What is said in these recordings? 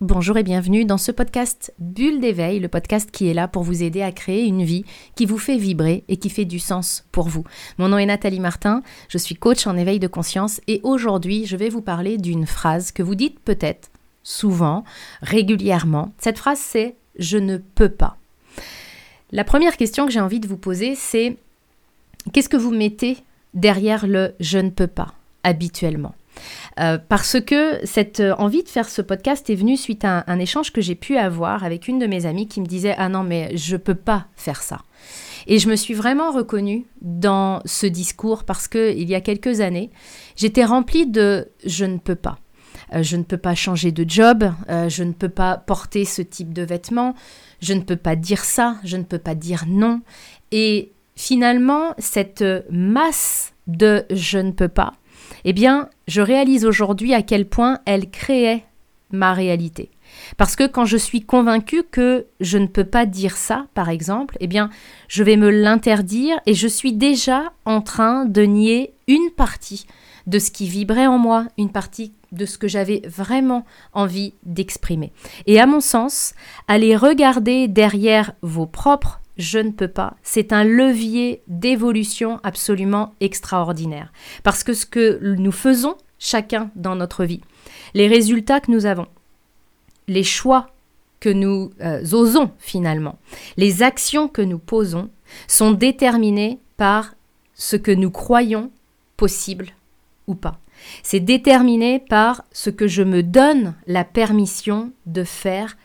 bonjour et bienvenue dans ce podcast Bulle d'éveil, le podcast qui est là pour vous aider à créer une vie qui vous fait vibrer et qui fait du sens pour vous. Mon nom est Nathalie Martin, je suis coach en éveil de conscience et aujourd'hui je vais vous parler d'une phrase que vous dites peut-être souvent, régulièrement. Cette phrase c'est je ne peux pas. La première question que j'ai envie de vous poser c'est qu'est-ce que vous mettez derrière le je ne peux pas habituellement? Euh, parce que cette euh, envie de faire ce podcast est venue suite à un, échange que j'ai pu avoir avec une de mes amies qui me disait Ah non, mais je peux pas faire ça. Et je me suis vraiment reconnue dans ce discours parce que il y a quelques années, j'étais remplie de je ne peux pas. Euh, je ne peux pas changer de job, je ne peux pas porter ce type de vêtements, je ne peux pas dire ça, je ne peux pas dire non. Et finalement, cette masse de je ne peux pas, eh bien, je réalise aujourd'hui à quel point elle créait ma réalité. Parce que quand je suis convaincue que je ne peux pas dire ça, par exemple, eh bien, je vais me l'interdire et je suis déjà en train de nier une partie de ce qui vibrait en moi, une partie de ce que j'avais vraiment envie d'exprimer. Et à mon sens, aller regarder derrière vos propres je ne peux pas, c'est un levier d'évolution absolument extraordinaire. Parce que ce que nous faisons chacun dans notre vie, les résultats que nous avons, les choix que nous euh, osons finalement, les actions que nous posons sont déterminés par ce que nous croyons possible ou pas. C'est déterminé par ce que je me donne la permission de faire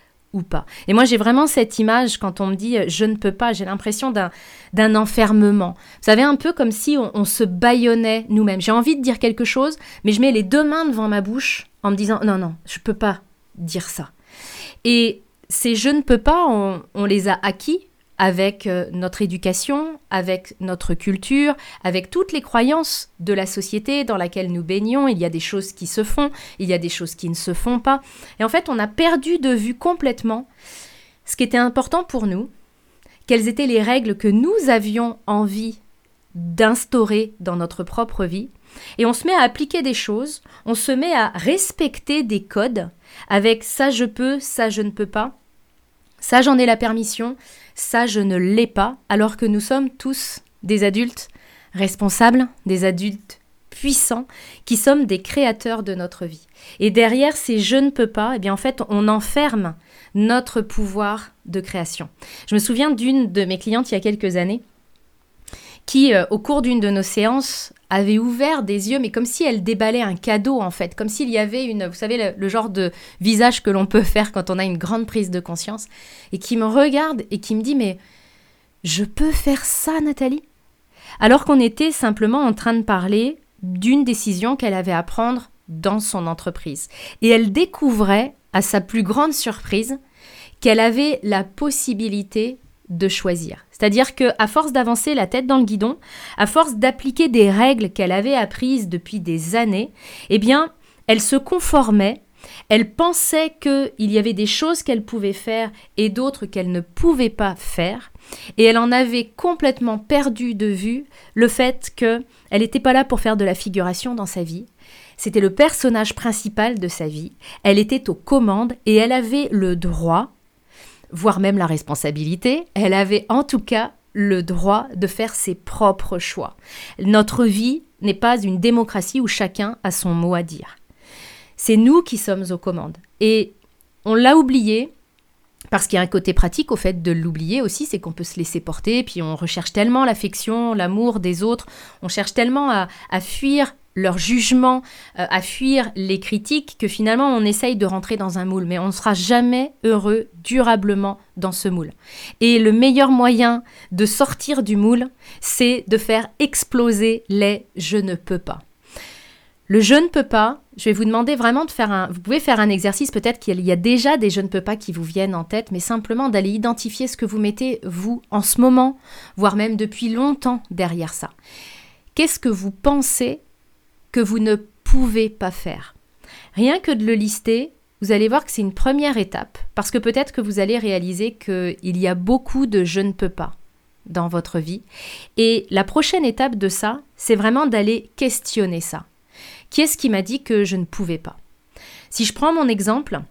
Et moi, j'ai vraiment cette image quand on me dit euh, je ne peux pas, j'ai l'impression d'un enfermement. Vous savez, un peu comme si on, se bâillonnait nous-mêmes. J'ai envie de dire quelque chose, mais je mets les deux mains devant ma bouche en me disant non, non, je ne peux pas dire ça. Et ces je ne peux pas, on les a acquis avec euh, notre éducation, avec notre culture, avec toutes les croyances de la société dans laquelle nous baignons. Il y a des choses qui se font, il y a des choses qui ne se font pas. Et en fait, on a perdu de vue complètement ce qui était important pour nous, quelles étaient les règles que nous avions envie d'instaurer dans notre propre vie. Et on se met à appliquer des choses, on se met à respecter des codes avec ça je peux, ça je ne peux pas. Ça, j'en ai la permission, ça, je ne l'ai pas, alors que nous sommes tous des adultes responsables, des adultes puissants, qui sommes des créateurs de notre vie. Et derrière ces je ne peux pas, eh bien en fait, on enferme notre pouvoir de création. Je me souviens d'une de mes clientes il y a quelques années qui, euh, au cours d'une de nos séances, avait ouvert des yeux, mais comme si elle déballait un cadeau en fait, comme s'il y avait une, vous savez, le, genre de visage que l'on peut faire quand on a une grande prise de conscience, et qui me regarde et qui me dit, mais je peux faire ça, Nathalie? Alors qu'on était simplement en train de parler d'une décision qu'elle avait à prendre dans son entreprise. Et elle découvrait, à sa plus grande surprise, qu'elle avait la possibilité de choisir. C'est-à-dire que à force d'avancer la tête dans le guidon, à force d'appliquer des règles qu'elle avait apprises depuis des années, eh bien, elle se conformait, elle pensait qu'il y avait des choses qu'elle pouvait faire et d'autres qu'elle ne pouvait pas faire, et elle en avait complètement perdu de vue le fait qu'elle n'était pas là pour faire de la figuration dans sa vie. C'était le personnage principal de sa vie. Elle était aux commandes et elle avait le droit voire même la responsabilité, elle avait en tout cas le droit de faire ses propres choix. Notre vie n'est pas une démocratie où chacun a son mot à dire. C'est nous qui sommes aux commandes. Et on l'a oublié, parce qu'il y a un côté pratique au fait de l'oublier aussi, c'est qu'on peut se laisser porter, puis on recherche tellement l'affection, l'amour des autres, on cherche tellement à, à fuir leur jugement, euh, à fuir les critiques, que finalement on essaye de rentrer dans un moule, mais on ne sera jamais heureux durablement dans ce moule. Et le meilleur moyen de sortir du moule, c'est de faire exploser les je ne peux pas. Le je ne peux pas, je vais vous demander vraiment de faire un... Vous pouvez faire un exercice, peut-être qu'il y a déjà des je ne peux pas qui vous viennent en tête, mais simplement d'aller identifier ce que vous mettez, vous, en ce moment, voire même depuis longtemps derrière ça. Qu'est-ce que vous pensez que vous ne pouvez pas faire. Rien que de le lister, vous allez voir que c'est une première étape, parce que peut-être que vous allez réaliser qu'il y a beaucoup de je ne peux pas dans votre vie. Et la prochaine étape de ça, c'est vraiment d'aller questionner ça. Qui est-ce qui m'a dit que je ne pouvais pas? Si je prends mon exemple,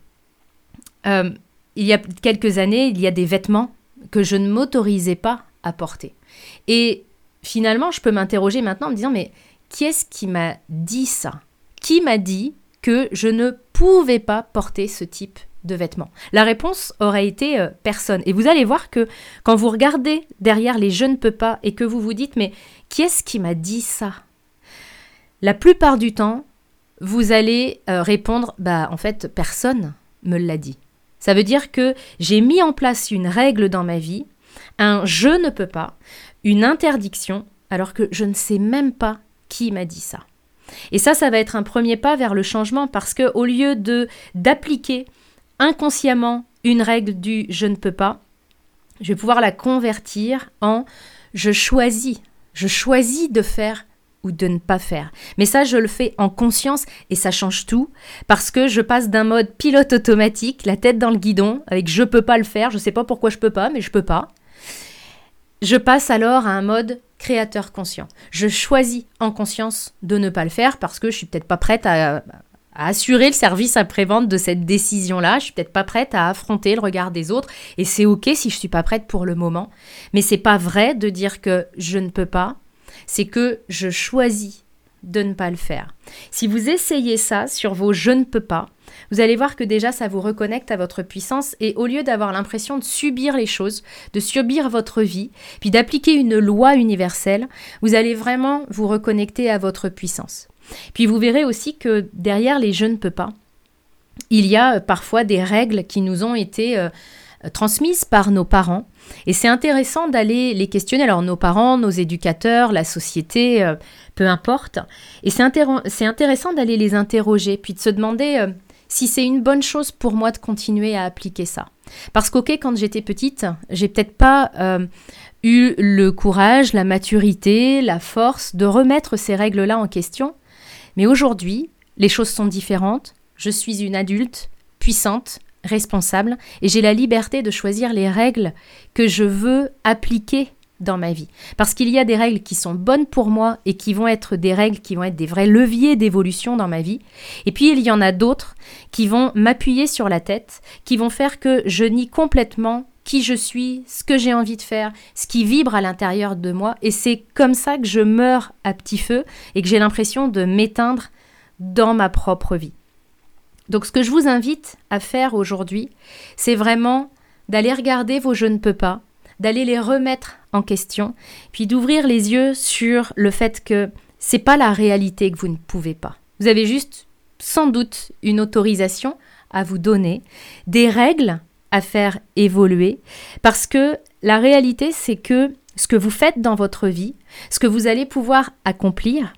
euh, il y a quelques années, il y a des vêtements que je ne m'autorisais pas à porter. Et finalement, je peux m'interroger maintenant en me disant, mais qui est-ce qui m'a dit ça? Qui m'a dit que je ne pouvais pas porter ce type de vêtements? La réponse aurait été euh, personne. Et vous allez voir que quand vous regardez derrière les je ne peux pas et que vous vous dites, mais qui est-ce qui m'a dit ça? La plupart du temps, vous allez euh, répondre, bah en fait, personne me l'a dit. Ça veut dire que j'ai mis en place une règle dans ma vie, un je ne peux pas, une interdiction, alors que je ne sais même pas qui m'a dit ça. Et ça, ça va être un premier pas vers le changement parce que au lieu de d'appliquer inconsciemment une règle du je ne peux pas, je vais pouvoir la convertir en je choisis, je choisis de faire ou de ne pas faire. Mais ça, je le fais en conscience et ça change tout parce que je passe d'un mode pilote automatique, la tête dans le guidon, avec je peux pas le faire, je sais pas pourquoi je peux pas, mais je peux pas. Je passe alors à un mode créateur conscient. Je choisis en conscience de ne pas le faire parce que je suis peut-être pas prête à, assurer le service après-vente de cette décision-là. Je suis peut-être pas prête à affronter le regard des autres et c'est ok si je suis pas prête pour le moment. Mais c'est pas vrai de dire que je ne peux pas c'est que je choisis de ne pas le faire. Si vous essayez ça sur vos je ne peux pas, vous allez voir que déjà ça vous reconnecte à votre puissance et au lieu d'avoir l'impression de subir les choses, de subir votre vie, puis d'appliquer une loi universelle, vous allez vraiment vous reconnecter à votre puissance. Puis vous verrez aussi que derrière les je ne peux pas, il y a parfois des règles qui nous ont été euh, transmises par nos parents et c'est intéressant d'aller les questionner, alors nos parents, nos éducateurs, la société, euh, peu importe. Et c'est intéressant d'aller les interroger, puis de se demander euh, si c'est une bonne chose pour moi de continuer à appliquer ça. Parce qu'ok, quand j'étais petite, j'ai peut-être pas euh, eu le courage, la maturité, la force de remettre ces règles-là en question. Mais aujourd'hui, les choses sont différentes. Je suis une adulte puissante, responsable et j'ai la liberté de choisir les règles que je veux appliquer dans ma vie. Parce qu'il y a des règles qui sont bonnes pour moi et qui vont être des règles qui vont être des vrais leviers d'évolution dans ma vie. Et puis il y en a d'autres qui vont m'appuyer sur la tête, qui vont faire que je nie complètement qui je suis, ce que j'ai envie de faire, ce qui vibre à l'intérieur de moi. Et c'est comme ça que je meurs à petit feu et que j'ai l'impression de m'éteindre dans ma propre vie. Donc ce que je vous invite à faire aujourd'hui, c'est vraiment d'aller regarder vos je ne peux pas, d'aller les remettre en question, puis d'ouvrir les yeux sur le fait que c'est pas la réalité que vous ne pouvez pas. Vous avez juste sans doute une autorisation à vous donner, des règles à faire évoluer, parce que la réalité c'est que ce que vous faites dans votre vie, ce que vous allez pouvoir accomplir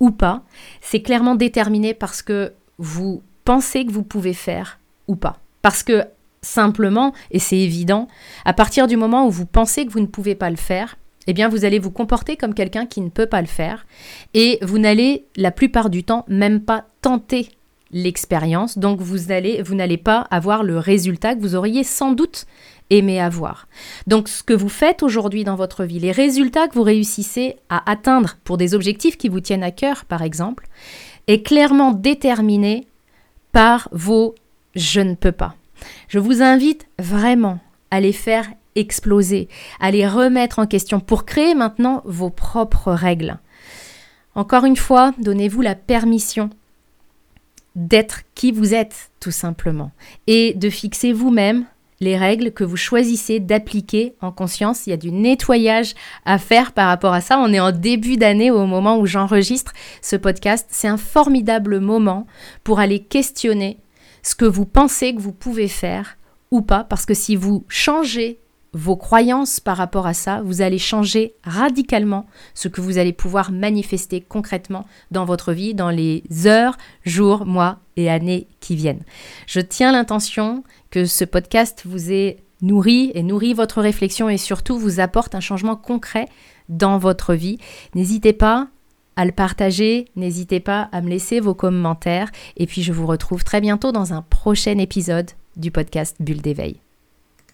ou pas, c'est clairement déterminé parce que vous pensez que vous pouvez faire ou pas. Parce que simplement, et c'est évident, à partir du moment où vous pensez que vous ne pouvez pas le faire, eh bien vous allez vous comporter comme quelqu'un qui ne peut pas le faire et vous n'allez la plupart du temps même pas tenter l'expérience, donc vous allez vous n'allez pas avoir le résultat que vous auriez sans doute aimé avoir. Donc ce que vous faites aujourd'hui dans votre vie, les résultats que vous réussissez à atteindre pour des objectifs qui vous tiennent à cœur par exemple, est clairement déterminé par vos je ne peux pas. Je vous invite vraiment à les faire exploser, à les remettre en question pour créer maintenant vos propres règles. Encore une fois, donnez-vous la permission d'être qui vous êtes tout simplement et de fixer vous-même les règles que vous choisissez d'appliquer en conscience. Il y a du nettoyage à faire par rapport à ça. On est en début d'année au moment où j'enregistre ce podcast. C'est un formidable moment pour aller questionner ce que vous pensez que vous pouvez faire ou pas, parce que si vous changez vos croyances par rapport à ça, vous allez changer radicalement ce que vous allez pouvoir manifester concrètement dans votre vie dans les heures, jours, mois et années qui viennent. Je tiens l'intention que ce podcast vous ait nourri et nourri votre réflexion et surtout vous apporte un changement concret dans votre vie. N'hésitez pas à le partager, n'hésitez pas à me laisser vos commentaires et puis je vous retrouve très bientôt dans un prochain épisode du podcast Bulle d'éveil.